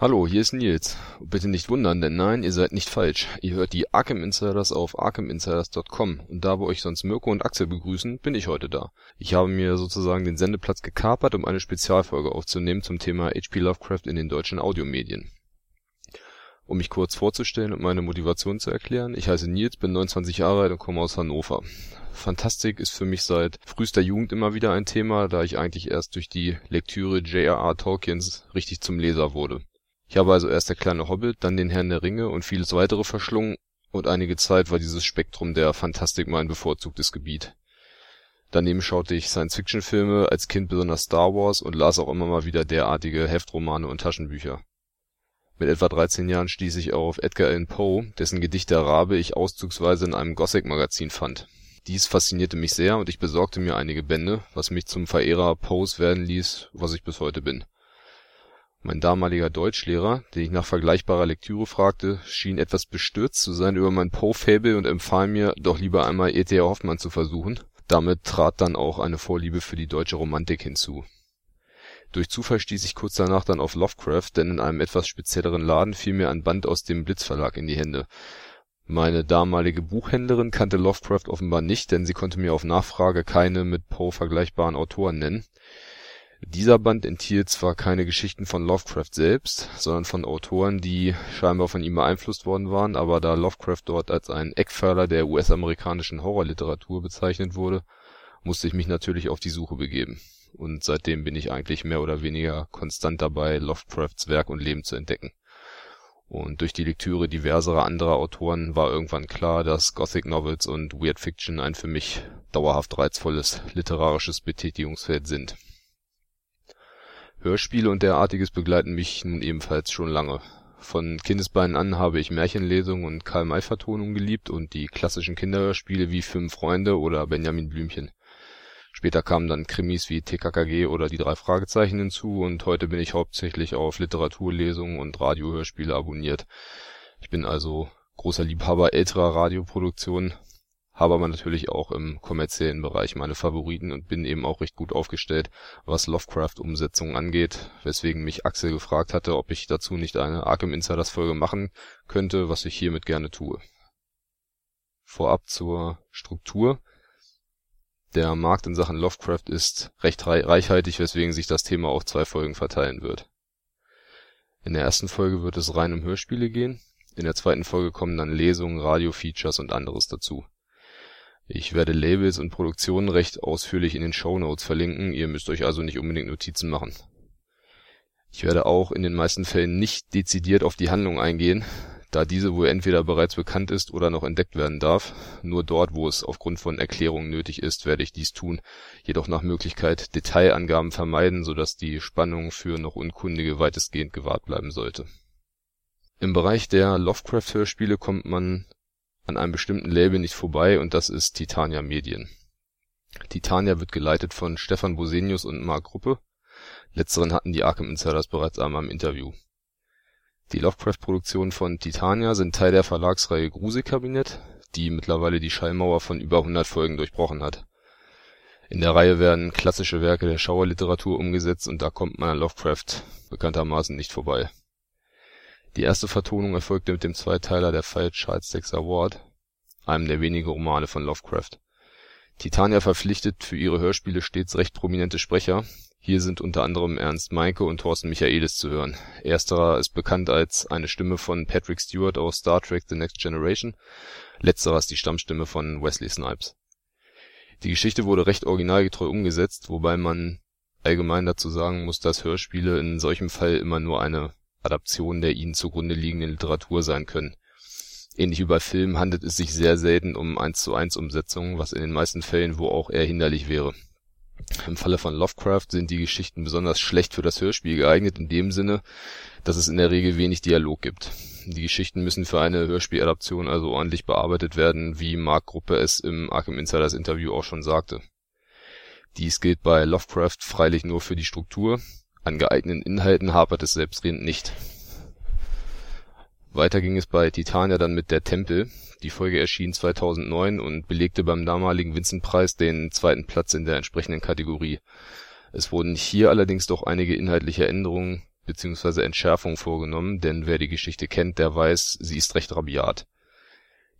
Hallo, hier ist Nils. Bitte nicht wundern, denn nein, ihr seid nicht falsch. Ihr hört die Arkham Insiders auf arkhaminsiders.com und da wo euch sonst Mirko und Axel begrüßen, bin ich heute da. Ich habe mir sozusagen den Sendeplatz gekapert, um eine Spezialfolge aufzunehmen zum Thema H.P. Lovecraft in den deutschen Audiomedien. Um mich kurz vorzustellen und meine Motivation zu erklären, ich heiße Nils, bin 29 Jahre alt und komme aus Hannover. Fantastik ist für mich seit frühester Jugend immer wieder ein Thema, da ich eigentlich erst durch die Lektüre J.R.R. Tolkiens richtig zum Leser wurde. Ich habe also erst Der kleine Hobbit, dann Den Herrn der Ringe und vieles weitere verschlungen und einige Zeit war dieses Spektrum der Fantastik mein bevorzugtes Gebiet. Daneben schaute ich Science-Fiction-Filme, als Kind besonders Star Wars und las auch immer mal wieder derartige Heftromane und Taschenbücher. Mit etwa 13 Jahren stieß ich auf Edgar Allan Poe, dessen Gedichte Rabe ich auszugsweise in einem Gothic-Magazin fand. Dies faszinierte mich sehr und ich besorgte mir einige Bände, was mich zum Verehrer Poes werden ließ, was ich bis heute bin mein damaliger Deutschlehrer, den ich nach vergleichbarer Lektüre fragte, schien etwas bestürzt zu sein über mein Poe-Faible und empfahl mir, doch lieber einmal E.T.A. Hoffmann zu versuchen. Damit trat dann auch eine Vorliebe für die deutsche Romantik hinzu. Durch Zufall stieß ich kurz danach dann auf Lovecraft, denn in einem etwas spezielleren Laden fiel mir ein Band aus dem Blitz-Verlag in die Hände. Meine damalige Buchhändlerin kannte Lovecraft offenbar nicht, denn sie konnte mir auf Nachfrage keine mit Poe vergleichbaren Autoren nennen dieser Band enthielt zwar keine Geschichten von Lovecraft selbst, sondern von Autoren, die scheinbar von ihm beeinflusst worden waren, aber da Lovecraft dort als ein Eckpfeiler der US-amerikanischen Horrorliteratur bezeichnet wurde, musste ich mich natürlich auf die Suche begeben. Und seitdem bin ich eigentlich mehr oder weniger konstant dabei, Lovecrafts Werk und Leben zu entdecken. Und durch die Lektüre diverserer anderer Autoren war irgendwann klar, dass Gothic Novels und Weird Fiction ein für mich dauerhaft reizvolles literarisches Betätigungsfeld sind Hörspiele und derartiges begleiten mich nun ebenfalls schon lange. Von Kindesbeinen an habe ich Märchenlesungen und Karl-May-Vertonungen geliebt und die klassischen Kinderhörspiele wie Fünf Freunde oder Benjamin Blümchen. Später kamen dann Krimis wie TKKG oder Die drei Fragezeichen hinzu und heute bin ich hauptsächlich auf Literaturlesungen und Radiohörspiele abonniert. Ich bin also großer Liebhaber älterer Radioproduktionen habe aber natürlich auch im kommerziellen Bereich meine Favoriten und bin eben auch recht gut aufgestellt, was Lovecraft-Umsetzungen angeht, weswegen mich Axel gefragt hatte, ob ich dazu nicht eine Arkham Insiders Folge machen könnte, was ich hiermit gerne tue. Vorab zur Struktur. Der Markt in Sachen Lovecraft ist recht reichhaltig, weswegen sich das Thema auf zwei Folgen verteilen wird. In der ersten Folge wird es rein um Hörspiele gehen, in der zweiten Folge kommen dann Lesungen, Radio-Features und anderes dazu ich werde Labels und Produktionen recht ausführlich in den Shownotes verlinken, ihr müsst euch also nicht unbedingt Notizen machen. Ich werde auch in den meisten Fällen nicht dezidiert auf die Handlung eingehen, da diese wohl entweder bereits bekannt ist oder noch entdeckt werden darf. Nur dort, wo es aufgrund von Erklärungen nötig ist, werde ich dies tun, jedoch nach Möglichkeit Detailangaben vermeiden, sodass die Spannung für noch Unkundige weitestgehend gewahrt bleiben sollte. Im Bereich der Lovecraft-Hörspiele kommt man an einem bestimmten Label nicht vorbei und das ist Titania Medien. Titania wird geleitet von Stefan Bosenius und Mark Ruppe. Letzteren hatten die Arkham Insiders bereits einmal im Interview. Die Lovecraft-Produktionen von Titania sind Teil der Verlagsreihe Gruselkabinett, die mittlerweile die Schallmauer von über 100 Folgen durchbrochen hat. In der Reihe werden klassische Werke der Schauerliteratur umgesetzt und da kommt man an Lovecraft bekanntermaßen nicht vorbei die erste Vertonung erfolgte mit dem Zweiteiler Der Fall Charles Dexter Ward, einem der wenigen Romane von Lovecraft. Titania verpflichtet für ihre Hörspiele stets recht prominente Sprecher, hier sind unter anderem Ernst Meinke und Thorsten Michaelis zu hören. Ersterer ist bekannt als eine Stimme von Patrick Stewart aus Star Trek The Next Generation, letzterer ist die Stammstimme von Wesley Snipes. Die Geschichte wurde recht originalgetreu umgesetzt, wobei man allgemein dazu sagen muss, dass Hörspiele in solchem Fall immer nur eine Adaptionen der ihnen zugrunde liegenden Literatur sein können. Ähnlich wie bei Filmen handelt es sich sehr selten um 1:1-Umsetzungen, was in den meisten Fällen wohl auch eher hinderlich wäre. Im Falle von Lovecraft sind die Geschichten besonders schlecht für das Hörspiel geeignet in dem Sinne, dass es in der Regel wenig Dialog gibt. Die Geschichten müssen für eine Hörspieladaption also ordentlich bearbeitet werden, wie Mark Gruppe es im Arkham Insiders Interview auch schon sagte Dies gilt bei Lovecraft freilich nur für die Struktur, an geeigneten Inhalten hapert es selbstredend nicht. Weiter ging es bei Titania dann mit Der Tempel. Die Folge erschien 2009 und belegte beim damaligen Vincent-Preis den zweiten Platz in der entsprechenden Kategorie. Es wurden hier allerdings doch einige inhaltliche Änderungen bzw. Entschärfungen vorgenommen, denn wer die Geschichte kennt, der weiß, sie ist recht rabiat.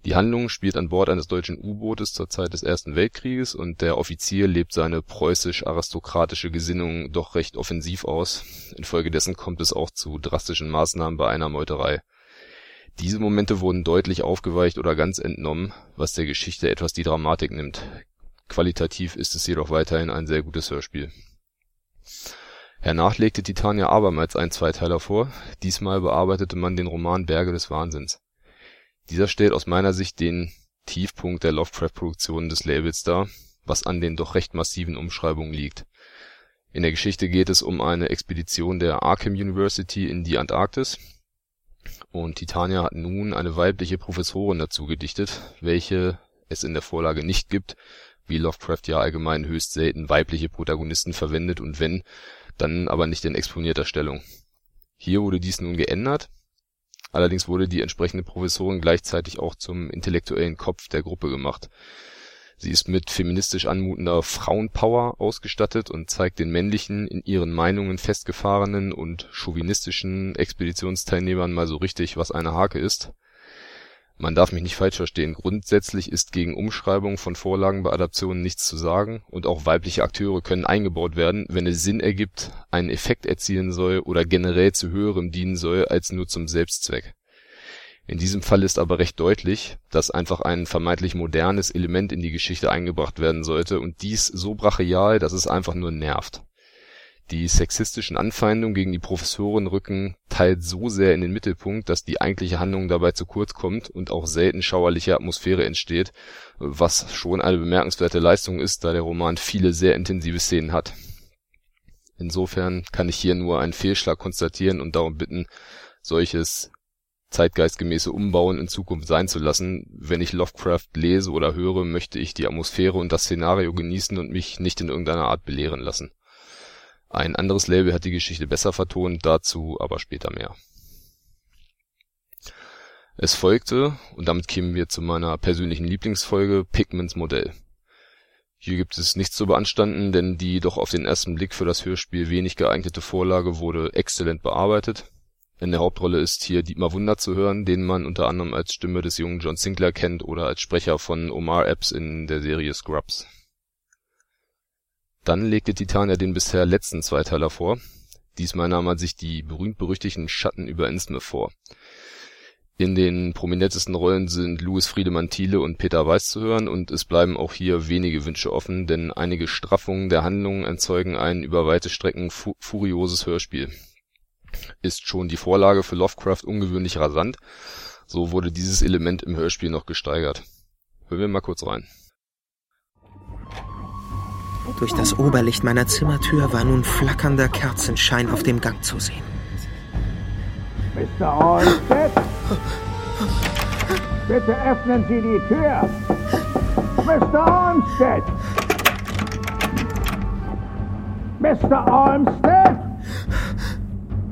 Die Handlung spielt an Bord eines deutschen U-Bootes zur Zeit des Ersten Weltkrieges und der Offizier lebt seine preußisch-aristokratische Gesinnung doch recht offensiv aus. Infolgedessen kommt es auch zu drastischen Maßnahmen bei einer Meuterei. Diese Momente wurden deutlich aufgeweicht oder ganz entnommen, was der Geschichte etwas die Dramatik nimmt. Qualitativ ist es jedoch weiterhin ein sehr gutes Hörspiel. Hernach legte Titania abermals einen Zweiteiler vor, diesmal bearbeitete man den Roman Berge des Wahnsinns dieser stellt aus meiner Sicht den Tiefpunkt der Lovecraft-Produktionen des Labels dar, was an den doch recht massiven Umschreibungen liegt. In der Geschichte geht es um eine Expedition der Arkham University in die Antarktis, und Titania hat nun eine weibliche Professorin dazu gedichtet, welche es in der Vorlage nicht gibt, wie Lovecraft ja allgemein höchst selten weibliche Protagonisten verwendet und wenn, dann aber nicht in exponierter Stellung. Hier wurde dies nun geändert Allerdings wurde die entsprechende Professorin gleichzeitig auch zum intellektuellen Kopf der Gruppe gemacht. Sie ist mit feministisch anmutender Frauenpower ausgestattet und zeigt den männlichen, in ihren Meinungen festgefahrenen und chauvinistischen Expeditionsteilnehmern mal so richtig, was eine Hake ist man darf mich nicht falsch verstehen, grundsätzlich ist gegen Umschreibung von Vorlagen bei Adaptionen nichts zu sagen und auch weibliche Akteure können eingebaut werden, wenn es Sinn ergibt, einen Effekt erzielen soll oder generell zu Höherem dienen soll als nur zum Selbstzweck. In diesem Fall ist aber recht deutlich, dass einfach ein vermeintlich modernes Element in die Geschichte eingebracht werden sollte und dies so brachial, dass es einfach nur nervt die sexistischen Anfeindungen gegen die Professorin rücken teils so sehr in den Mittelpunkt, dass die eigentliche Handlung dabei zu kurz kommt und auch selten schauerliche Atmosphäre entsteht, was schon eine bemerkenswerte Leistung ist, da der Roman viele sehr intensive Szenen hat. Insofern kann ich hier nur einen Fehlschlag konstatieren und darum bitten, solches zeitgeistgemäße Umbauen in Zukunft sein zu lassen. Wenn ich Lovecraft lese oder höre, möchte ich die Atmosphäre und das Szenario genießen und mich nicht in irgendeiner Art belehren lassen ein anderes Label hat die Geschichte besser vertont, dazu aber später mehr. Es folgte, und damit kämen wir zu meiner persönlichen Lieblingsfolge, Pigments Modell. Hier gibt es nichts zu beanstanden, denn die doch auf den ersten Blick für das Hörspiel wenig geeignete Vorlage wurde exzellent bearbeitet. In der Hauptrolle ist hier Dietmar Wunder zu hören, den man unter anderem als Stimme des jungen John Sinclair kennt oder als Sprecher von Omar Epps in der Serie Scrubs dann legte Titania den bisher letzten Zweiteiler vor. Diesmal nahm man sich die berühmt-berüchtigten Schatten über Innsmouth vor. In den prominentesten Rollen sind Louis Friedemann Thiele und Peter Weiß zu hören und es bleiben auch hier wenige Wünsche offen, denn einige Straffungen der Handlung erzeugen ein über weite Strecken fu furioses Hörspiel. Ist schon die Vorlage für Lovecraft ungewöhnlich rasant, so wurde dieses Element im Hörspiel noch gesteigert. Hören wir mal kurz rein durch das Oberlicht meiner Zimmertür war nun flackernder Kerzenschein auf dem Gang zu sehen. Mr. Olmsted? Bitte öffnen Sie die Tür! Mr. Olmsted! Mr. Olmsted?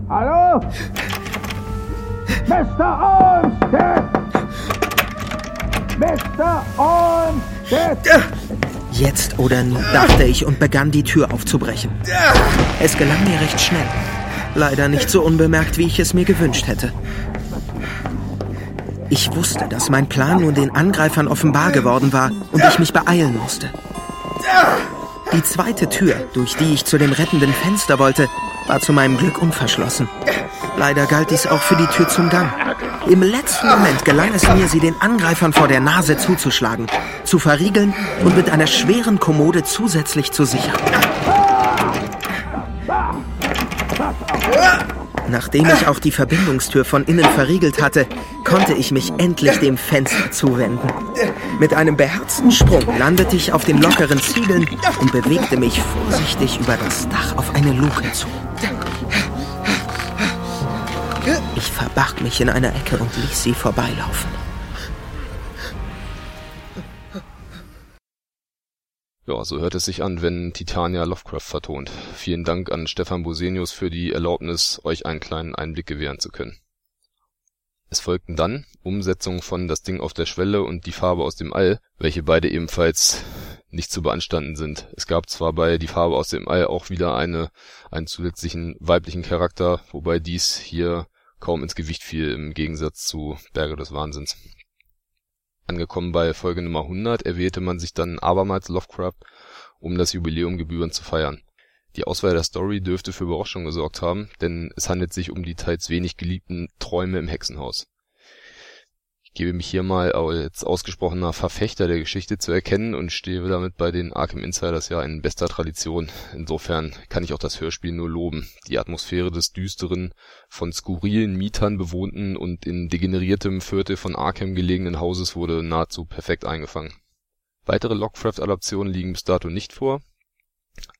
Hallo? Mr. Olmsted! Mr. Olmsted! Jetzt oder nie, dachte ich und begann die Tür aufzubrechen. Es gelang mir recht schnell. Leider nicht so unbemerkt, wie ich es mir gewünscht hätte. Ich wusste, dass mein Plan nun den Angreifern offenbar geworden war und ich mich beeilen musste. Die zweite Tür, durch die ich zu dem rettenden Fenster wollte, war zu meinem Glück unverschlossen. Leider galt dies auch für die Tür zum Gang. Im letzten Moment gelang es mir, sie den Angreifern vor der Nase zuzuschlagen, zu verriegeln und mit einer schweren Kommode zusätzlich zu sichern. Nachdem ich auch die Verbindungstür von innen verriegelt hatte, konnte ich mich endlich dem Fenster zuwenden. Mit einem beherzten Sprung landete ich auf den lockeren Ziegeln und bewegte mich vorsichtig über das Dach auf eine Luke zu. Verbarg mich in einer Ecke und ließ sie vorbeilaufen. Ja, so hört es sich an, wenn Titania Lovecraft vertont. Vielen Dank an Stefan Bosenius für die Erlaubnis, euch einen kleinen Einblick gewähren zu können. Es folgten dann Umsetzungen von Das Ding auf der Schwelle und Die Farbe aus dem All, welche beide ebenfalls nicht zu beanstanden sind. Es gab zwar bei Die Farbe aus dem All auch wieder eine einen zusätzlichen weiblichen Charakter, wobei dies hier kaum ins Gewicht fiel im Gegensatz zu Berge des Wahnsinns Angekommen bei Folge Nummer 100 erwählte man sich dann abermals Lovecraft, um das Jubiläum gebührend zu feiern. Die Auswahl der Story dürfte für Überraschung gesorgt haben, denn es handelt sich um die teils wenig geliebten Träume im Hexenhaus gebe mich hier mal als ausgesprochener Verfechter der Geschichte zu erkennen und stehe damit bei den Arkham Insiders ja in bester Tradition. Insofern kann ich auch das Hörspiel nur loben. Die Atmosphäre des düsteren, von skurrilen Mietern bewohnten und in degeneriertem Viertel von Arkham gelegenen Hauses wurde nahezu perfekt eingefangen. Weitere Lovecraft-Adaptionen liegen bis dato nicht vor,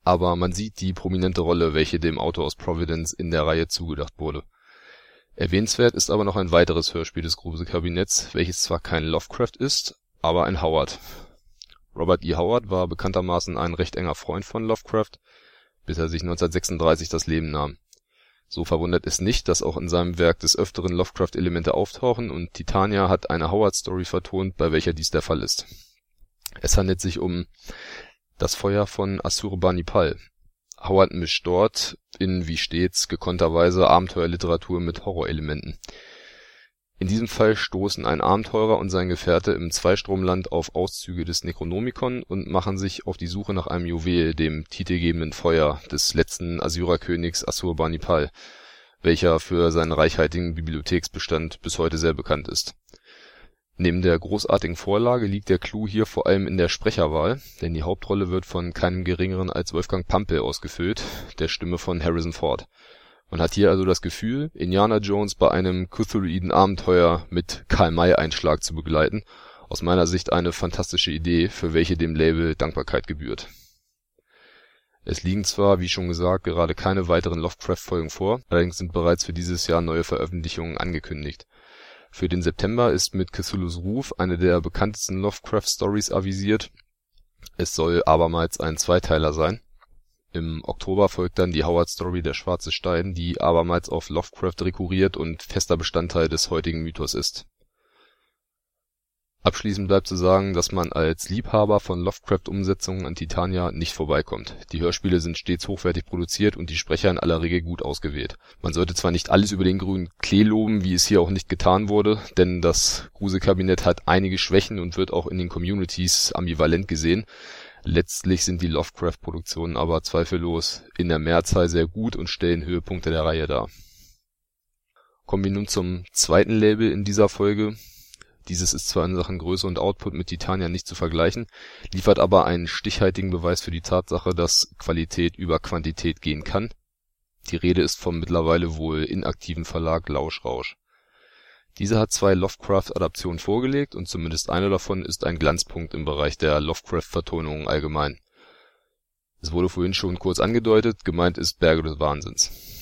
aber man sieht die prominente Rolle, welche dem Autor aus Providence in der Reihe zugedacht wurde Erwähnenswert ist aber noch ein weiteres Hörspiel des Gruselkabinetts, welches zwar kein Lovecraft ist, aber ein Howard. Robert E. Howard war bekanntermaßen ein recht enger Freund von Lovecraft, bis er sich 1936 das Leben nahm. So verwundert es nicht, dass auch in seinem Werk des Öfteren Lovecraft-Elemente auftauchen und Titania hat eine Howard-Story vertont, bei welcher dies der Fall ist. Es handelt sich um Das Feuer von Assurbanipal Howard mischt dort in wie stets gekonnter Weise Abenteuerliteratur mit Horrorelementen. In diesem Fall stoßen ein Abenteurer und sein Gefährte im Zweistromland auf Auszüge des Necronomicon und machen sich auf die Suche nach einem Juwel, dem titelgebenden Feuer des letzten Assyrerkönigs Assurbanipal, welcher für seinen reichhaltigen Bibliotheksbestand bis heute sehr bekannt ist Neben der großartigen Vorlage liegt der Clou hier vor allem in der Sprecherwahl, denn die Hauptrolle wird von keinem Geringeren als Wolfgang Pampel ausgefüllt, der Stimme von Harrison Ford. Man hat hier also das Gefühl, Indiana Jones bei einem Cthulhuiden Abenteuer mit Karl-May-Einschlag zu begleiten, aus meiner Sicht eine fantastische Idee, für welche dem Label Dankbarkeit gebührt. Es liegen zwar, wie schon gesagt, gerade keine weiteren Lovecraft-Folgen vor, allerdings sind bereits für dieses Jahr neue Veröffentlichungen angekündigt für den September ist mit Cthulhus Ruf eine der bekanntesten Lovecraft-Stories avisiert. Es soll abermals ein Zweiteiler sein. Im Oktober folgt dann die Howard-Story Der schwarze Stein, die abermals auf Lovecraft rekurriert und fester Bestandteil des heutigen Mythos ist Abschließend bleibt zu sagen, dass man als Liebhaber von Lovecraft-Umsetzungen an Titania nicht vorbeikommt. Die Hörspiele sind stets hochwertig produziert und die Sprecher in aller Regel gut ausgewählt. Man sollte zwar nicht alles über den grünen Klee loben, wie es hier auch nicht getan wurde, denn das Gruselkabinett hat einige Schwächen und wird auch in den Communities ambivalent gesehen. Letztlich sind die Lovecraft-Produktionen aber zweifellos in der Mehrzahl sehr gut und stellen Höhepunkte der Reihe dar. Kommen wir nun zum zweiten Label in dieser Folge dieses ist zwar in Sachen Größe und Output mit Titania nicht zu vergleichen, liefert aber einen stichhaltigen Beweis für die Tatsache, dass Qualität über Quantität gehen kann. Die Rede ist vom mittlerweile wohl inaktiven Verlag Lauschrausch. Dieser hat zwei Lovecraft-Adaptionen vorgelegt und zumindest eine davon ist ein Glanzpunkt im Bereich der Lovecraft-Vertonungen allgemein. Es wurde vorhin schon kurz angedeutet, gemeint ist Berge des Wahnsinns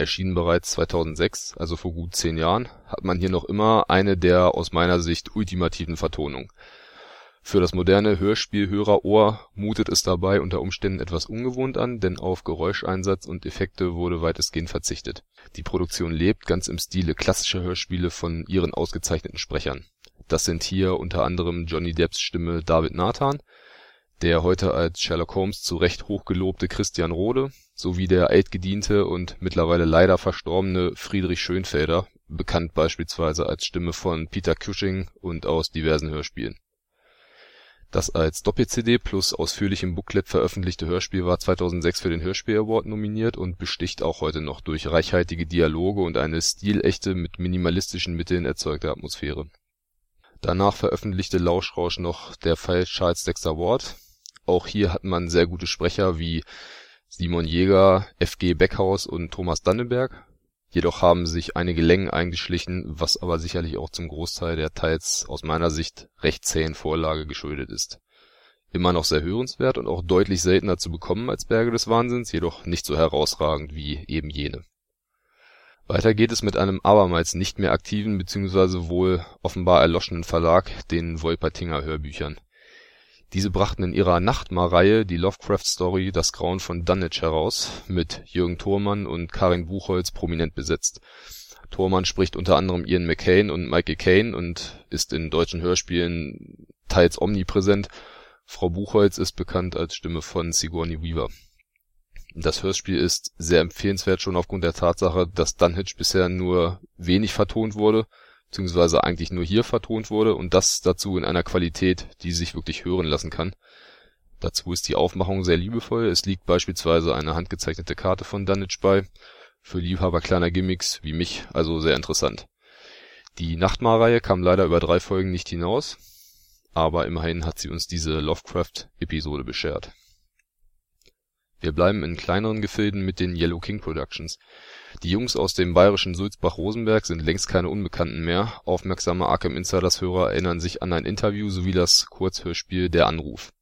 erschienen bereits 2006, also vor gut zehn Jahren, hat man hier noch immer eine der aus meiner Sicht ultimativen Vertonungen. Für das moderne Hörspielhörerohr mutet es dabei unter Umständen etwas ungewohnt an, denn auf Geräuscheinsatz und Effekte wurde weitestgehend verzichtet. Die Produktion lebt ganz im Stile klassischer Hörspiele von ihren ausgezeichneten Sprechern. Das sind hier unter anderem Johnny Depps Stimme David Nathan, der heute als Sherlock Holmes zu Recht hochgelobte Christian Rode sowie der altgediente und mittlerweile leider verstorbene Friedrich Schoenfelder, bekannt beispielsweise als Stimme von Peter Cushing und aus diversen Hörspielen. Das als Doppel-CD plus ausführlichem Booklet veröffentlichte Hörspiel war 2006 für den Hörspiel Award nominiert und besticht auch heute noch durch reichhaltige Dialoge und eine stilechte, mit minimalistischen Mitteln erzeugte Atmosphäre. Danach veröffentlichte Lauschrausch noch Der Fall Charles Dexter Ward auch hier hat man sehr gute Sprecher wie Simon Jäger, F.G. Beckhaus und Thomas Dannenberg. Jedoch haben sich einige Längen eingeschlichen, was aber sicherlich auch zum Großteil der teils aus meiner Sicht recht zähen Vorlage geschuldet ist. Immer noch sehr hörenswert und auch deutlich seltener zu bekommen als Berge des Wahnsinns, jedoch nicht so herausragend wie eben jene. Weiter geht es mit einem abermals nicht mehr aktiven bzw. wohl offenbar erloschenen Verlag, den Wolpertinger Hörbüchern Diese brachten in ihrer Nachtmar-Reihe die Lovecraft-Story Das Grauen von Dunwich heraus, mit Jürgen Thormann und Karin Buchholz prominent besetzt. Thormann spricht unter anderem Ian McCain und Michael Caine und ist in deutschen Hörspielen teils omnipräsent. Frau Buchholz ist bekannt als Stimme von Sigourney Weaver. Das Hörspiel ist sehr empfehlenswert schon aufgrund der Tatsache, dass Dunwich bisher nur wenig vertont wurde beziehungsweise eigentlich nur hier vertont wurde und das dazu in einer Qualität, die sich wirklich hören lassen kann. Dazu ist die Aufmachung sehr liebevoll, es liegt beispielsweise eine handgezeichnete Karte von Dunwich bei, für Liebhaber kleiner Gimmicks wie mich also sehr interessant. Die Nachtmar-Reihe kam leider über drei Folgen nicht hinaus, aber immerhin hat sie uns diese Lovecraft-Episode beschert. Wir bleiben in kleineren Gefilden mit den Yellow King Productions die Jungs aus dem bayerischen Sulzbach-Rosenberg sind längst keine Unbekannten mehr, aufmerksame Arkham-Insiders-Hörer erinnern sich an ein Interview sowie das Kurzhörspiel Der Anruf.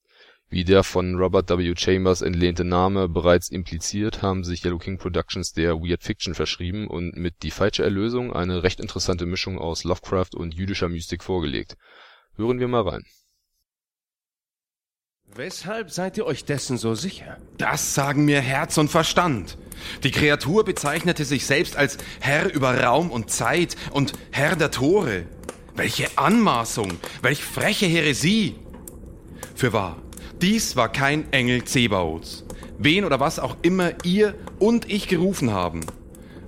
Wie der von Robert W. Chambers entlehnte Name bereits impliziert, haben sich Yellow King Productions der Weird Fiction verschrieben und mit Die falsche Erlösung eine recht interessante Mischung aus Lovecraft und jüdischer Mystik vorgelegt. Hören wir mal rein Weshalb seid ihr euch dessen so sicher? Das sagen mir Herz und Verstand. Die Kreatur bezeichnete sich selbst als Herr über Raum und Zeit und Herr der Tore. Welche Anmaßung, welch freche Häresie! Für wahr, dies war kein Engel Zebaoths, wen oder was auch immer ihr und ich gerufen haben.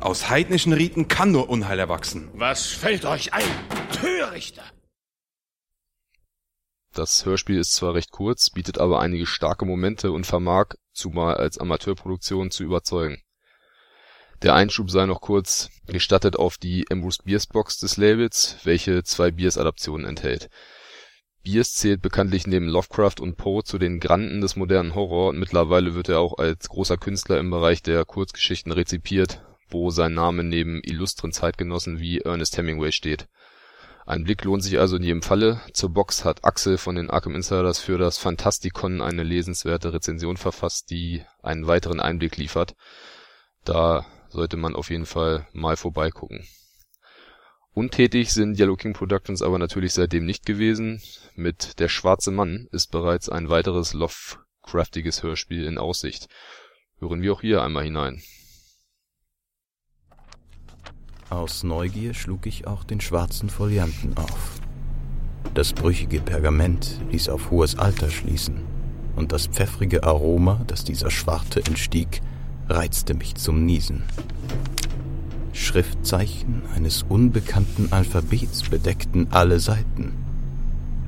Aus heidnischen Riten kann nur Unheil erwachsen. Was fällt euch ein, Törichter? Das Hörspiel ist zwar recht kurz, bietet aber einige starke Momente und vermag, zumal als Amateurproduktion, zu überzeugen. Der Einschub sei noch kurz gestattet auf die Ambrose Bierce Box des Labels, welche zwei Bierce-Adaptionen enthält. Bierce zählt bekanntlich neben Lovecraft und Poe zu den Granden des modernen Horror und mittlerweile wird er auch als großer Künstler im Bereich der Kurzgeschichten rezipiert, wo sein Name neben illustren Zeitgenossen wie Ernest Hemingway steht ein Blick lohnt sich also in jedem Falle. Zur Box hat Axel von den Arkham Insiders für das Phantastikon eine lesenswerte Rezension verfasst, die einen weiteren Einblick liefert. Da sollte man auf jeden Fall mal vorbeigucken. Untätig sind Yellow King Productions aber natürlich seitdem nicht gewesen. Mit Der schwarze Mann ist bereits ein weiteres Lovecraftiges Hörspiel in Aussicht. Hören wir auch hier einmal hinein aus Neugier schlug ich auch den schwarzen Folianten auf. Das brüchige Pergament ließ auf hohes Alter schließen, und das pfeffrige Aroma, das dieser Schwarte entstieg, reizte mich zum Niesen. Schriftzeichen eines unbekannten Alphabets bedeckten alle Seiten.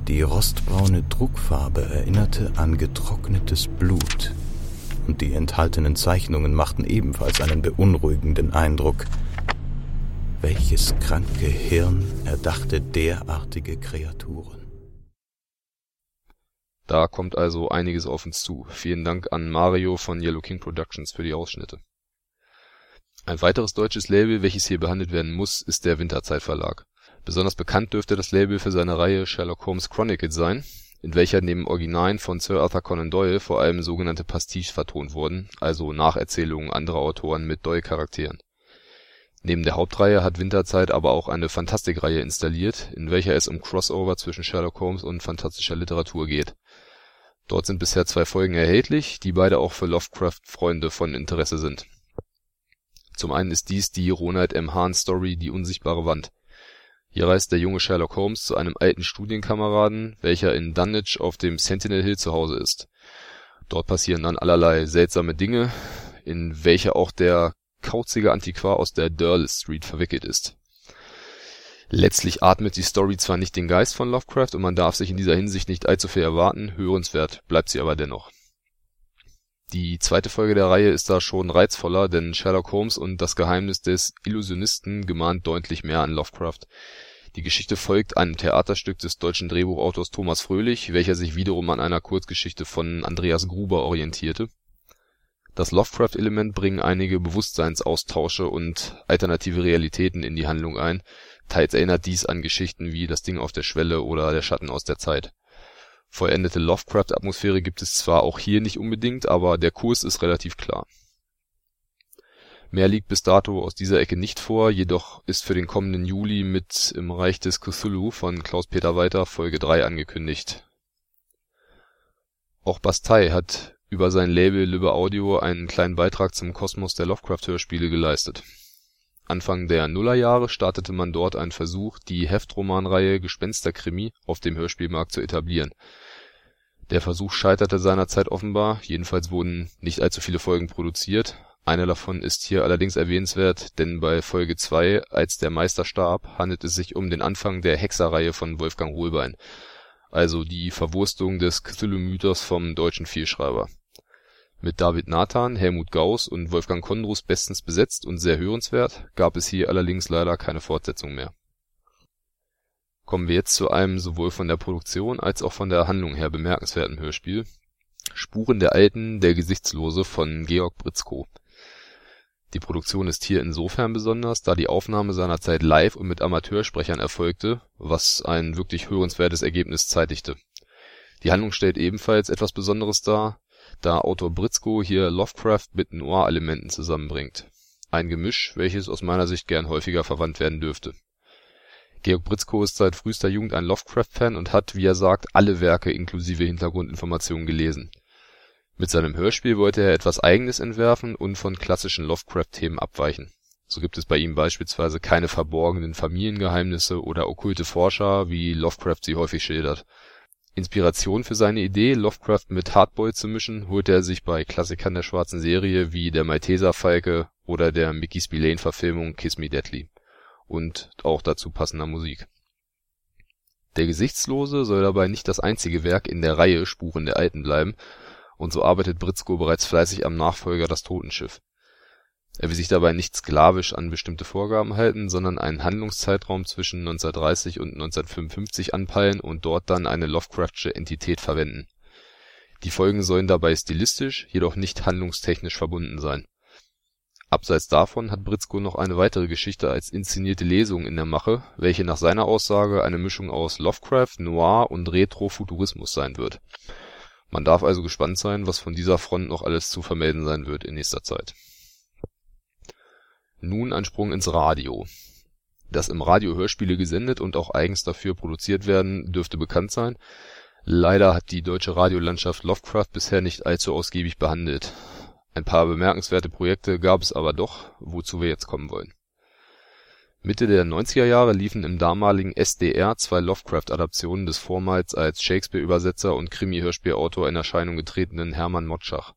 Die rostbraune Druckfarbe erinnerte an getrocknetes Blut, und die enthaltenen Zeichnungen machten ebenfalls einen beunruhigenden Eindruck, welches kranke Hirn erdachte derartige Kreaturen? Da kommt also einiges auf uns zu. Vielen Dank an Mario von Yellow King Productions für die Ausschnitte. Ein weiteres deutsches Label, welches hier behandelt werden muss, ist der Winterzeit Verlag. Besonders bekannt dürfte das Label für seine Reihe Sherlock Holmes Chronicles sein, in welcher neben Originalen von Sir Arthur Conan Doyle vor allem sogenannte Pastiches vertont wurden, also Nacherzählungen anderer Autoren mit Doyle-Charakteren Neben der Hauptreihe hat Winterzeit aber auch eine Fantastikreihe installiert, in welcher es um Crossover zwischen Sherlock Holmes und phantastischer Literatur geht. Dort sind bisher zwei Folgen erhältlich, die beide auch für Lovecraft-Freunde von Interesse sind. Zum einen ist dies die Ronald M. Hahn-Story Die unsichtbare Wand. Hier reist der junge Sherlock Holmes zu einem alten Studienkameraden, welcher in Dunwich auf dem Sentinel Hill zu Hause ist. Dort passieren dann allerlei seltsame Dinge, in welche auch der kauzige Antiquar aus der Durl Street verwickelt ist. Letztlich atmet die Story zwar nicht den Geist von Lovecraft und man darf sich in dieser Hinsicht nicht allzu viel erwarten, hörenswert bleibt sie aber dennoch. Die zweite Folge der Reihe ist da schon reizvoller, denn Sherlock Holmes und das Geheimnis des Illusionisten gemahnt deutlich mehr an Lovecraft. Die Geschichte folgt einem Theaterstück des deutschen Drehbuchautors Thomas Fröhlich, welcher sich wiederum an einer Kurzgeschichte von Andreas Gruber orientierte das Lovecraft-Element bringen einige Bewusstseinsaustausche und alternative Realitäten in die Handlung ein, teils erinnert dies an Geschichten wie Das Ding auf der Schwelle oder Der Schatten aus der Zeit. Vollendete Lovecraft-Atmosphäre gibt es zwar auch hier nicht unbedingt, aber der Kurs ist relativ klar. Mehr liegt bis dato aus dieser Ecke nicht vor, jedoch ist für den kommenden Juli mit Im Reich des Cthulhu von Klaus-Peter Walter Folge 3 angekündigt Auch Bastei hat über sein Label Lübbe Audio einen kleinen Beitrag zum Kosmos der Lovecraft-Hörspiele geleistet. Anfang der Nullerjahre startete man dort einen Versuch, die Heftromanreihe Gespensterkrimi auf dem Hörspielmarkt zu etablieren. Der Versuch scheiterte seinerzeit offenbar, jedenfalls wurden nicht allzu viele Folgen produziert. Eine davon ist hier allerdings erwähnenswert, denn bei Folge 2 Als der Meister starb handelt es sich um den Anfang der Hexerreihe von Wolfgang Hohlbein, also die Verwurstung des Cthulhu-Mythos vom deutschen Vielschreiber. Mit David Nathan, Helmut Gauß und Wolfgang Kondrus bestens besetzt und sehr hörenswert, gab es hier allerdings leider keine Fortsetzung mehr. Kommen wir jetzt zu einem sowohl von der Produktion als auch von der Handlung her bemerkenswerten Hörspiel: Spuren der Alten, der Gesichtslose von Georg Britzko. Die Produktion ist hier insofern besonders, da die Aufnahme seinerzeit live und mit Amateursprechern erfolgte, was ein wirklich hörenswertes Ergebnis zeitigte. Die Handlung stellt ebenfalls etwas Besonderes dar da Autor Britzko hier Lovecraft mit Noir-Elementen zusammenbringt. Ein Gemisch, welches aus meiner Sicht gern häufiger verwandt werden dürfte. Georg Britzko ist seit frühester Jugend ein Lovecraft-Fan und hat, wie er sagt, alle Werke inklusive Hintergrundinformationen gelesen. Mit seinem Hörspiel wollte er etwas Eigenes entwerfen und von klassischen Lovecraft-Themen abweichen. So gibt es bei ihm beispielsweise keine verborgenen Familiengeheimnisse oder okkulte Forscher, wie Lovecraft sie häufig schildert Inspiration für seine Idee, Lovecraft mit Hardboiled zu mischen, holte er sich bei Klassikern der schwarzen Serie wie Der Malteserfalke oder der Mickey Spillane-Verfilmung Kiss Me Deadly. Und auch dazu passender Musik. Der Gesichtslose soll dabei nicht das einzige Werk in der Reihe Spuren der Alten bleiben, und so arbeitet Britzko bereits fleißig am Nachfolger Das Totenschiff er will sich dabei nicht sklavisch an bestimmte Vorgaben halten, sondern einen Handlungszeitraum zwischen 1930 und 1955 anpeilen und dort dann eine Lovecraftsche Entität verwenden. Die Folgen sollen dabei stilistisch, jedoch nicht handlungstechnisch verbunden sein. Abseits davon hat Britzko noch eine weitere Geschichte als inszenierte Lesung in der Mache, welche nach seiner Aussage eine Mischung aus Lovecraft, Noir und Retro-Futurismus sein wird. Man darf also gespannt sein, was von dieser Front noch alles zu vermelden sein wird in nächster Zeit nun ein Sprung ins Radio. Dass im Radio Hörspiele gesendet und auch eigens dafür produziert werden, dürfte bekannt sein. Leider hat die deutsche Radiolandschaft Lovecraft bisher nicht allzu ausgiebig behandelt. Ein paar bemerkenswerte Projekte gab es aber doch, wozu wir jetzt kommen wollen. Mitte der 90er Jahre liefen im damaligen SDR zwei Lovecraft-Adaptionen des vormals als Shakespeare-Übersetzer und Krimi-Hörspielautor in Erscheinung getretenen Hermann Motschach.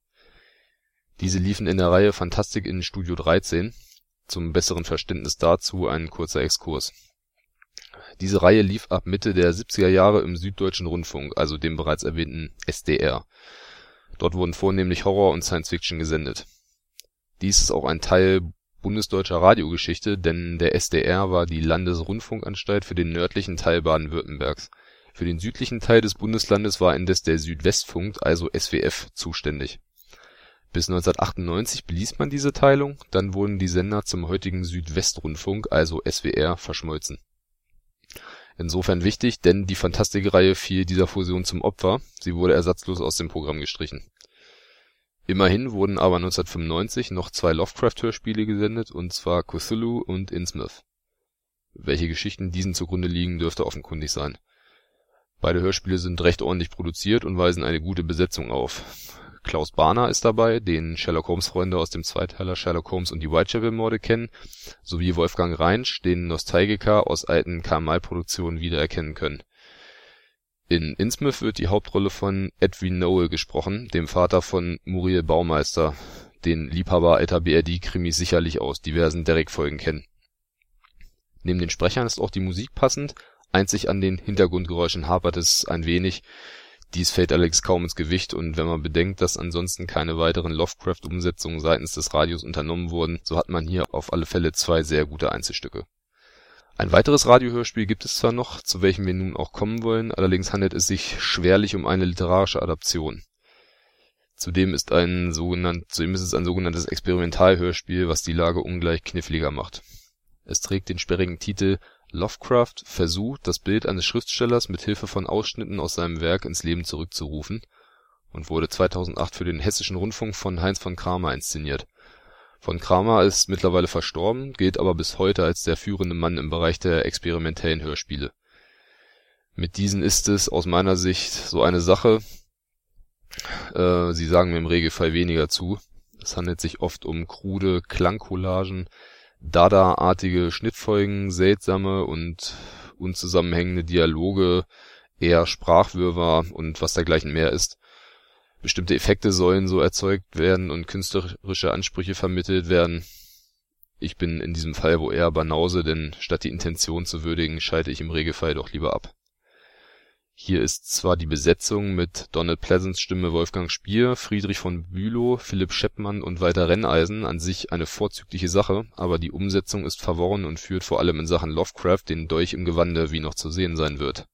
Diese liefen in der Reihe Fantastik in Studio 13 zum besseren Verständnis dazu ein kurzer Exkurs. Diese Reihe lief ab Mitte der 70er Jahre im Süddeutschen Rundfunk, also dem bereits erwähnten SDR. Dort wurden vornehmlich Horror und Science Fiction gesendet. Dies ist auch ein Teil bundesdeutscher Radiogeschichte, denn der SDR war die Landesrundfunkanstalt für den nördlichen Teil Baden-Württembergs. Für den südlichen Teil des Bundeslandes war indes der Südwestfunk, also SWF, zuständig bis 1998 beließ man diese Teilung, dann wurden die Sender zum heutigen Südwestrundfunk also SWR verschmolzen. Insofern wichtig, denn die Fantastikreihe fiel dieser Fusion zum Opfer, sie wurde ersatzlos aus dem Programm gestrichen. Immerhin wurden aber 1995 noch zwei Lovecraft-Hörspiele gesendet, und zwar Cthulhu und Innsmouth. Welche Geschichten diesen zugrunde liegen, dürfte offenkundig sein. Beide Hörspiele sind recht ordentlich produziert und weisen eine gute Besetzung auf Klaus Barner ist dabei, den Sherlock-Holmes-Freunde aus dem Zweiteiler Sherlock Holmes und die Whitechapel-Morde kennen, sowie Wolfgang Reinsch, den Nostalgiker aus alten Karl-May-Produktionen wiedererkennen können. In Innsmouth wird die Hauptrolle von Edwin Noel gesprochen, dem Vater von Muriel Baumeister, den Liebhaber alter BRD-Krimis sicherlich aus diversen Derrick-Folgen kennen. Neben den Sprechern ist auch die Musik passend, einzig an den Hintergrundgeräuschen hapert es ein wenig dies fällt allerdings kaum ins Gewicht, und wenn man bedenkt, dass ansonsten keine weiteren Lovecraft-Umsetzungen seitens des Radios unternommen wurden, so hat man hier auf alle Fälle zwei sehr gute Einzelstücke. Ein weiteres Radiohörspiel gibt es zwar noch, zu welchem wir nun auch kommen wollen, allerdings handelt es sich schwerlich um eine literarische Adaption. Zudem ist ein sogenannt, zudem ist es ein sogenanntes Experimentalhörspiel, was die Lage ungleich kniffliger macht. Es trägt den sperrigen Titel Lovecraft versucht, das Bild eines Schriftstellers mit Hilfe von Ausschnitten aus seinem Werk ins Leben zurückzurufen und wurde 2008 für den Hessischen Rundfunk von Heinz von Kramer inszeniert. Von Kramer ist mittlerweile verstorben, gilt aber bis heute als der führende Mann im Bereich der experimentellen Hörspiele. Mit diesen ist es aus meiner Sicht so eine Sache Äh, sie sagen mir im Regelfall weniger zu. Es handelt sich oft um krude Klangcollagen, Dada-artige Schnittfolgen, seltsame und unzusammenhängende Dialoge, eher Sprachwirrwarr und was dergleichen mehr ist. Bestimmte Effekte sollen so erzeugt werden und künstlerische Ansprüche vermittelt werden. Ich bin in diesem Fall wohl eher Banause, denn statt die Intention zu würdigen, schalte ich im Regelfall doch lieber ab hier ist zwar die Besetzung mit Donald Pleasants Stimme Wolfgang Spier, Friedrich von Bülow, Philipp Schepmann und Walter Renneisen an sich eine vorzügliche Sache, aber die Umsetzung ist verworren und führt vor allem in Sachen Lovecraft den Dolch im Gewande, wie noch zu sehen sein wird.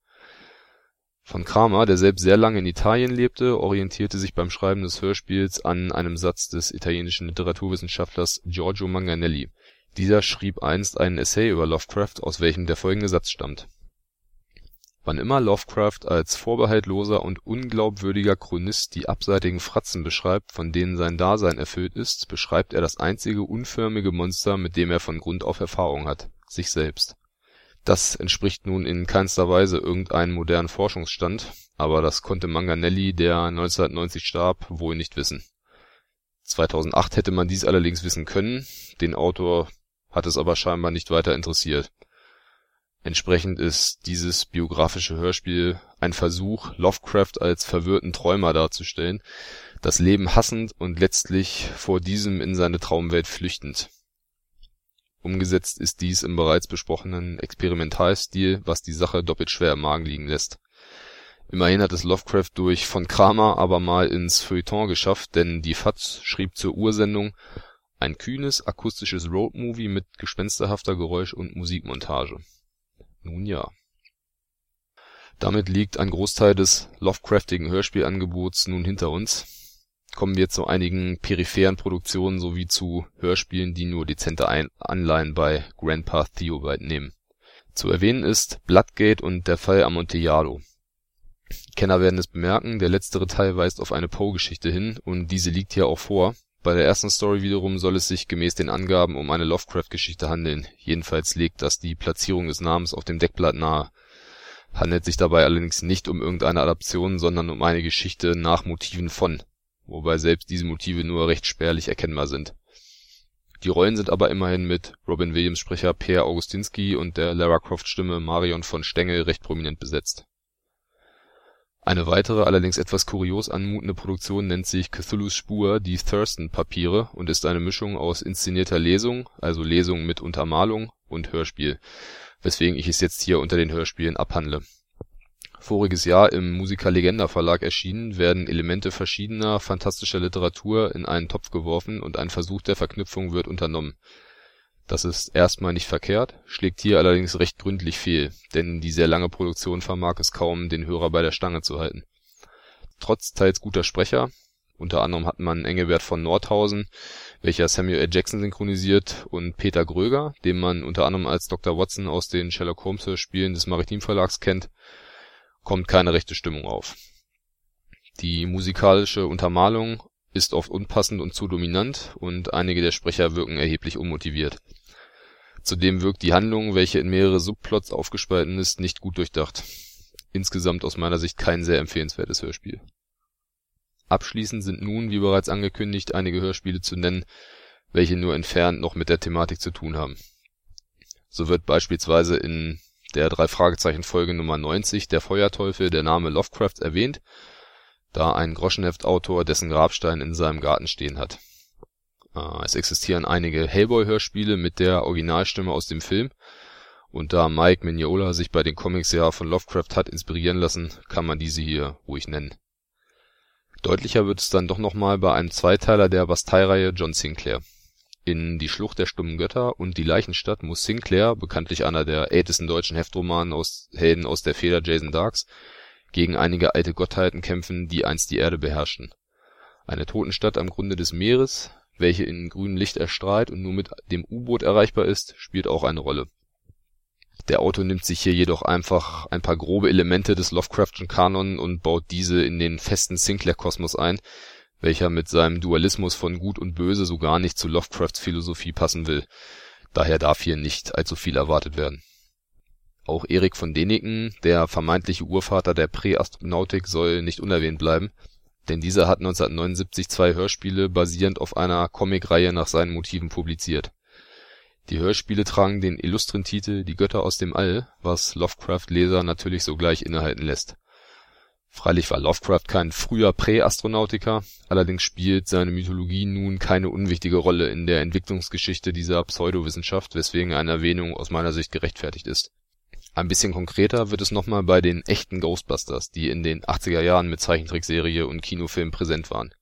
Von Kramer, der selbst sehr lange in Italien lebte, orientierte sich beim Schreiben des Hörspiels an einem Satz des italienischen Literaturwissenschaftlers Giorgio Manganelli. Dieser schrieb einst einen Essay über Lovecraft, aus welchem der folgende Satz stammt Wann immer Lovecraft als vorbehaltloser und unglaubwürdiger Chronist die abseitigen Fratzen beschreibt, von denen sein Dasein erfüllt ist, beschreibt er das einzige unförmige Monster, mit dem er von Grund auf Erfahrung hat: sich selbst. Das entspricht nun in keinster Weise irgendeinem modernen Forschungsstand, aber das konnte Manganelli, der 1990 starb, wohl nicht wissen. 2008 hätte man dies allerdings wissen können, den Autor hat es aber scheinbar nicht weiter interessiert Entsprechend ist dieses biografische Hörspiel ein Versuch, Lovecraft als verwirrten Träumer darzustellen, das Leben hassend und letztlich vor diesem in seine Traumwelt flüchtend. Umgesetzt ist dies im bereits besprochenen Experimentalstil, was die Sache doppelt schwer im Magen liegen lässt. Immerhin hat es Lovecraft durch von Kramer aber mal ins Feuilleton geschafft, denn die FAZ schrieb zur Ursendung „ ein kühnes akustisches Roadmovie mit gespensterhafter Geräusch und Musikmontage nun ja. Damit liegt ein Großteil des Lovecraftigen Hörspielangebots nun hinter uns. Kommen wir zu einigen peripheren Produktionen sowie zu Hörspielen, die nur dezente Anleihen bei Grandpa Theobald nehmen. Zu erwähnen ist Bloodgate und Der Fall Amontillado. Kenner werden es bemerken, der letztere Teil weist auf eine Poe-Geschichte hin und diese liegt hier auch vor bei der ersten Story wiederum soll es sich gemäß den Angaben um eine Lovecraft-Geschichte handeln, jedenfalls legt das die Platzierung des Namens auf dem Deckblatt nahe. Handelt sich dabei allerdings nicht um irgendeine Adaption, sondern um eine Geschichte nach Motiven von, wobei selbst diese Motive nur recht spärlich erkennbar sind. Die Rollen sind aber immerhin mit Robin Williams Sprecher Per Augustinski und der Lara Croft Stimme Marion von Stengel recht prominent besetzt eine weitere, allerdings etwas kurios anmutende Produktion nennt sich Cthulhus Spur – Die Thurston-Papiere und ist eine Mischung aus inszenierter Lesung (also Lesung mit Untermalung) und Hörspiel, weswegen ich es jetzt hier unter den Hörspielen abhandle. Voriges Jahr im Musica Legenda Verlag erschienen, werden Elemente verschiedener phantastischer Literatur in einen Topf geworfen und ein Versuch der Verknüpfung wird unternommen das ist erstmal nicht verkehrt, schlägt hier allerdings recht gründlich fehl, denn die sehr lange Produktion vermag es kaum, den Hörer bei der Stange zu halten. Trotz teils guter Sprecher (unter anderem hat man Engelbert von Nordhausen, welcher Samuel L. Jackson synchronisiert, und Peter Gröger, den man unter anderem als Dr. Watson aus den Sherlock-Holmes-Hörspielen des Maritim-Verlags kennt), kommt keine rechte Stimmung auf. Die musikalische Untermalung ist oft unpassend und zu dominant, und einige der Sprecher wirken erheblich unmotiviert Zudem wirkt die Handlung, welche in mehrere Subplots aufgespalten ist, nicht gut durchdacht. Insgesamt aus meiner Sicht kein sehr empfehlenswertes Hörspiel. Abschließend sind nun, wie bereits angekündigt, einige Hörspiele zu nennen, welche nur entfernt noch mit der Thematik zu tun haben. So wird beispielsweise in der Drei-Fragezeichen-Folge Nummer 90 Der Feuerteufel der Name Lovecraft erwähnt, da ein Groschenheft-Autor dessen Grabstein in seinem Garten stehen hat äh, es existieren einige Hellboy-Hörspiele mit der Originalstimme aus dem Film, und da Mike Mignola sich bei den Comics ja von Lovecraft hat inspirieren lassen, kann man diese hier ruhig nennen. Deutlicher wird es dann doch nochmal bei einem Zweiteiler der Bastei-Reihe John Sinclair. In Die Schlucht der stummen Götter und Die Leichenstadt muss Sinclair, bekanntlich einer der ältesten deutschen Heftromanen aus Helden aus der Feder Jason Darks, gegen einige alte Gottheiten kämpfen, die einst die Erde beherrschten. Eine Totenstadt am Grunde des Meeres, welche in grünem Licht erstrahlt und nur mit dem U-Boot erreichbar ist, spielt auch eine Rolle. Der Autor nimmt sich hier jedoch einfach ein paar grobe Elemente des Lovecraftschen Kanon und baut diese in den festen Sinclair-Kosmos ein, welcher mit seinem Dualismus von Gut und Böse so gar nicht zu Lovecrafts Philosophie passen will. Daher darf hier nicht allzu viel erwartet werden. Auch Erik von Däniken, der vermeintliche Urvater der Präastronautik, soll nicht unerwähnt bleiben denn dieser hat 1979 zwei Hörspiele basierend auf einer Comicreihe nach seinen Motiven publiziert. Die Hörspiele tragen den illustren Titel Die Götter aus dem All, was Lovecraft-Leser natürlich sogleich innehalten lässt. Freilich war Lovecraft kein früher Präastronautiker, allerdings spielt seine Mythologie nun keine unwichtige Rolle in der Entwicklungsgeschichte dieser Pseudowissenschaft, weswegen eine Erwähnung aus meiner Sicht gerechtfertigt ist. Ein bisschen konkreter wird es nochmal bei den echten Ghostbusters, die in den 80er Jahren mit Zeichentrickserie und Kinofilm präsent waren.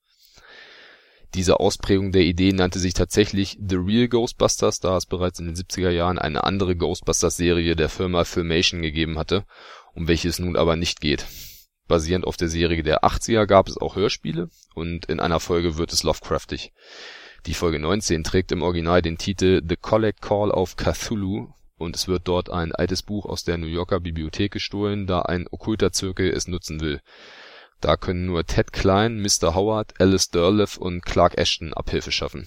Diese Ausprägung der Idee nannte sich tatsächlich The Real Ghostbusters, da es bereits in den 70er Jahren eine andere Ghostbusters-Serie der Firma Filmation gegeben hatte, um welche es nun aber nicht geht Basierend auf der Serie der 80er gab es auch Hörspiele und in einer Folge wird es Lovecraftig. Die Folge 19 trägt im Original den Titel The Collect Call of Cthulhu und es wird dort ein altes Buch aus der New Yorker Bibliothek gestohlen, da ein okkulter Zirkel es nutzen will. Da können nur Ted Klein, Mr. Howard, Alice Derleth und Clark Ashton Abhilfe schaffen.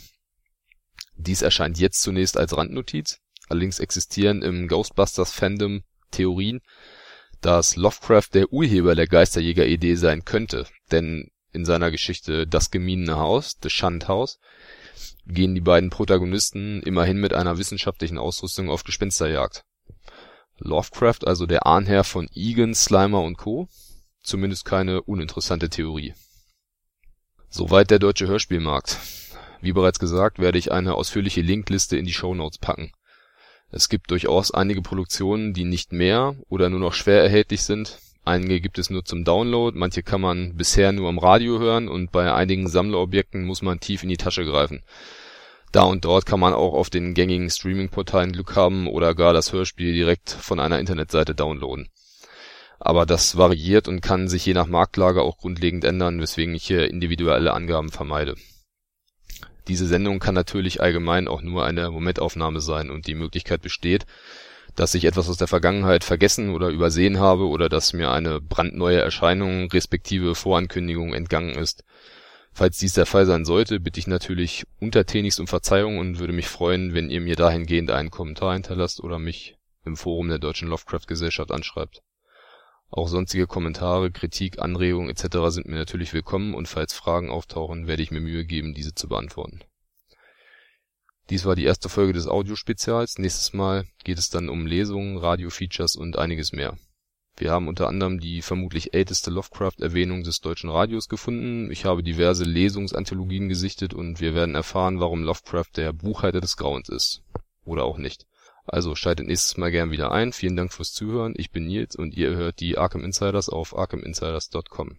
Dies erscheint jetzt zunächst als Randnotiz, allerdings existieren im Ghostbusters-Fandom Theorien, dass Lovecraft der Urheber der Geisterjäger-Idee sein könnte, denn in seiner Geschichte Das gemiedene Haus (The Shunned House) gehen die beiden Protagonisten immerhin mit einer wissenschaftlichen Ausrüstung auf Gespensterjagd. Lovecraft also der Ahnherr von Egan, Slimer und Co.? Zumindest keine uninteressante Theorie. Soweit der deutsche Hörspielmarkt. Wie bereits gesagt, werde ich eine ausführliche Linkliste in die Shownotes packen es gibt durchaus einige Produktionen, die nicht mehr oder nur noch schwer erhältlich sind. Einige gibt es nur zum Download, manche kann man bisher nur am Radio hören und bei einigen Sammlerobjekten muss man tief in die Tasche greifen. Da und dort kann man auch auf den gängigen Streaming-Portalen Glück haben oder gar das Hörspiel direkt von einer Internetseite downloaden. Aber das variiert und kann sich je nach Marktlage auch grundlegend ändern, weswegen ich hier individuelle Angaben vermeide diese Sendung kann natürlich allgemein auch nur eine Momentaufnahme sein und die Möglichkeit besteht, dass ich etwas aus der Vergangenheit vergessen oder übersehen habe oder dass mir eine brandneue Erscheinung respektive Vorankündigung entgangen ist. Falls dies der Fall sein sollte, bitte ich natürlich untertänigst um Verzeihung und würde mich freuen, wenn ihr mir dahingehend einen Kommentar hinterlasst oder mich im Forum der Deutschen Lovecraft Gesellschaft anschreibt auch sonstige Kommentare, Kritik, Anregungen etc. sind mir natürlich willkommen und falls Fragen auftauchen, werde ich mir Mühe geben, diese zu beantworten. Dies war die erste Folge des Audiospezials. Nächstes Mal geht es dann um Lesungen, Radio-Features und einiges mehr. Wir haben unter anderem die vermutlich älteste Lovecraft-Erwähnung des deutschen Radios gefunden. Ich habe diverse Lesungsanthologien gesichtet und wir werden erfahren, warum Lovecraft der Buchhalter des Grauens ist. Oder auch nicht also schaltet nächstes Mal gern wieder ein. Vielen Dank fürs Zuhören. Ich bin Nils und ihr hört die Arkham Insiders auf arkhaminsiders.com